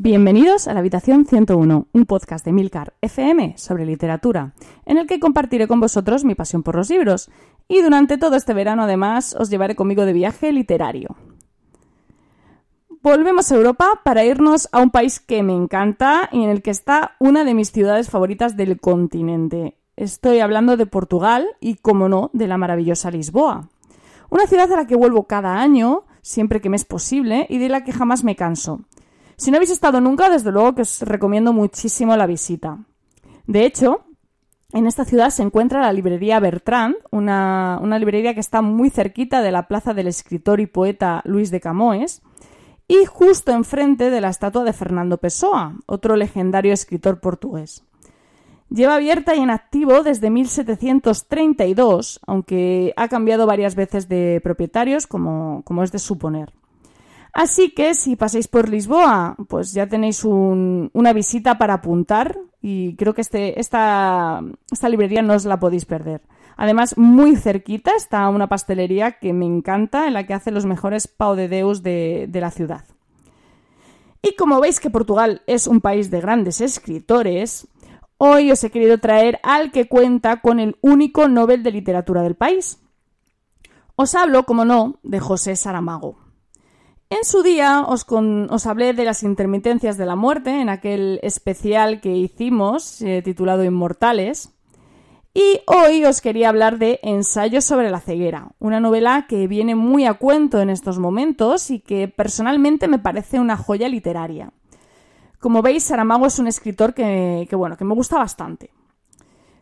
Bienvenidos a la Habitación 101, un podcast de Milcar FM sobre literatura, en el que compartiré con vosotros mi pasión por los libros y durante todo este verano además os llevaré conmigo de viaje literario. Volvemos a Europa para irnos a un país que me encanta y en el que está una de mis ciudades favoritas del continente. Estoy hablando de Portugal y, como no, de la maravillosa Lisboa. Una ciudad a la que vuelvo cada año, siempre que me es posible, y de la que jamás me canso. Si no habéis estado nunca, desde luego que os recomiendo muchísimo la visita. De hecho, en esta ciudad se encuentra la librería Bertrand, una, librería que está muy cerquita de la plaza del escritor y poeta Luis de Camoes, y justo enfrente de la estatua de Fernando Pessoa, otro legendario escritor portugués. Lleva abierta y en activo desde 1732, aunque ha cambiado varias veces de propietarios, como es de suponer. Así que si pasáis por Lisboa, pues ya tenéis una visita para apuntar y creo que este, esta, librería no os la podéis perder. Además, muy cerquita está una pastelería que me encanta, en la que hace los mejores pau de deus de, de la ciudad. Y como veis que Portugal es un país de grandes escritores, hoy os he querido traer al que cuenta con el único Nobel de Literatura del país. Os hablo, como no, de José Saramago. En su día os, os, hablé de las intermitencias de la muerte en aquel especial que hicimos eh, titulado Inmortales. Y hoy os quería hablar de Ensayo sobre la ceguera, una novela que viene muy a cuento en estos momentos y que personalmente me parece una joya literaria. Como veis, Saramago es un escritor que, que, bueno, que me gusta bastante.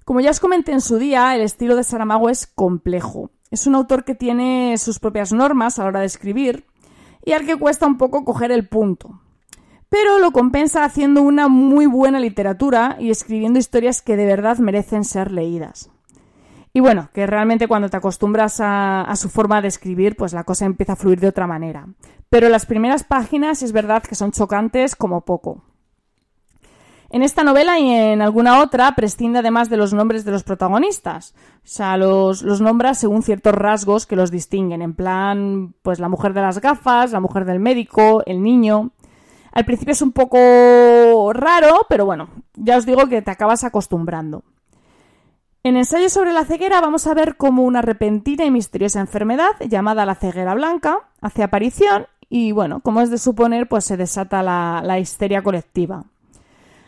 Como ya os comenté en su día, el estilo de Saramago es complejo. Es un autor que tiene sus propias normas a la hora de escribir y al que cuesta un poco coger el punto. Pero lo compensa haciendo una muy buena literatura y escribiendo historias que de verdad merecen ser leídas. Y bueno, que realmente cuando te acostumbras a, su forma de escribir, pues la cosa empieza a fluir de otra manera. Pero las primeras páginas es verdad que son chocantes como poco. En esta novela y en alguna otra prescinde además de los nombres de los protagonistas. O sea, los, los, nombra según ciertos rasgos que los distinguen. En plan, pues la mujer de las gafas, la mujer del médico, el niño. Al principio es un poco raro, pero bueno, ya os digo que te acabas acostumbrando. En ensayo sobre la ceguera vamos a ver cómo una repentina y misteriosa enfermedad llamada la ceguera blanca hace aparición y bueno, como es de suponer, pues se desata la, la histeria colectiva.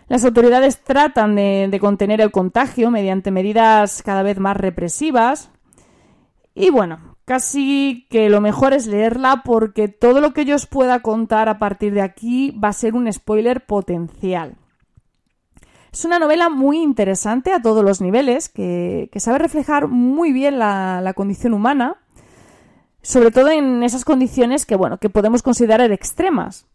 Las autoridades tratan de, contener el contagio mediante medidas cada vez más represivas. Y bueno, casi que lo mejor es leerla porque todo lo que yo os pueda contar a partir de aquí va a ser un spoiler potencial. Es una novela muy interesante a todos los niveles, que, sabe reflejar muy bien la, la, condición humana, sobre todo en esas condiciones que, bueno, que podemos considerar extremas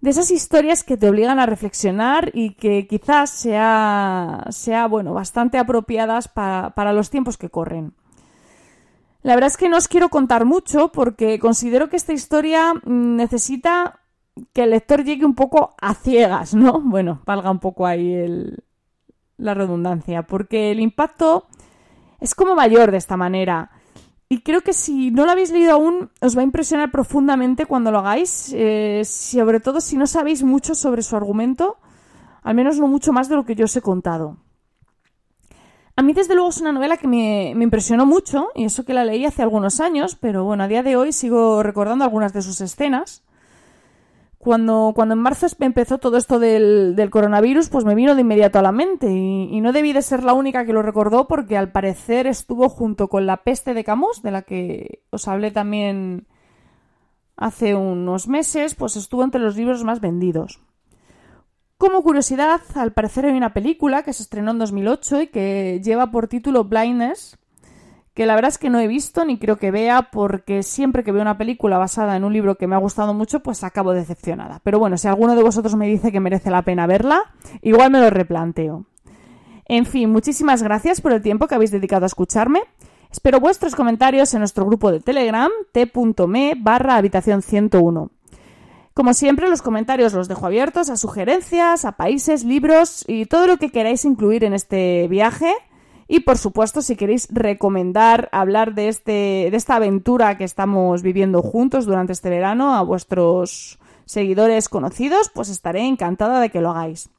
de esas historias que te obligan a reflexionar y que quizás sea, sea bueno, bastante apropiadas para los tiempos que corren. La verdad es que no os quiero contar mucho porque considero que esta historia mm, necesita que el lector llegue un poco a ciegas, ¿no? Bueno, valga un poco ahí el, la redundancia, porque el impacto es como mayor de esta manera. Y creo que si no lo habéis leído aún, os va a impresionar profundamente cuando lo hagáis, eh, sobre todo si no sabéis mucho sobre su argumento, al menos no mucho más de lo que yo os he contado. A mí, desde luego, es una novela que me, me, impresionó mucho, y eso que la leí hace algunos años, pero bueno, a día de hoy sigo recordando algunas de sus escenas. Cuando, cuando en marzo empezó todo esto del, coronavirus, pues me vino de inmediato a la mente y, no debí de ser la única que lo recordó porque al parecer estuvo junto con la peste de Camus, de la que os hablé también hace unos meses, pues estuvo entre los libros más vendidos. Como curiosidad, al parecer hay una película que se estrenó en 2008 y que lleva por título Blindness, que la verdad es que no he visto ni creo que vea porque siempre que veo una película basada en un libro que me ha gustado mucho, pues acabo decepcionada. Pero bueno, si alguno de vosotros me dice que merece la pena verla, igual me lo replanteo. En fin, muchísimas gracias por el tiempo que habéis dedicado a escucharme. Espero vuestros comentarios en nuestro grupo de Telegram t.me barra habitación 101. Como siempre, los comentarios los dejo abiertos a sugerencias, a países, libros y todo lo que queráis incluir en este viaje y por supuesto, si queréis recomendar hablar de, este, de esta aventura que estamos viviendo juntos durante este verano a vuestros Seguidores conocidos, pues estaré encantada de que lo hagáis.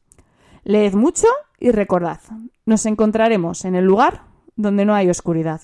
Leed mucho y recordad, nos encontraremos en el lugar donde no hay oscuridad.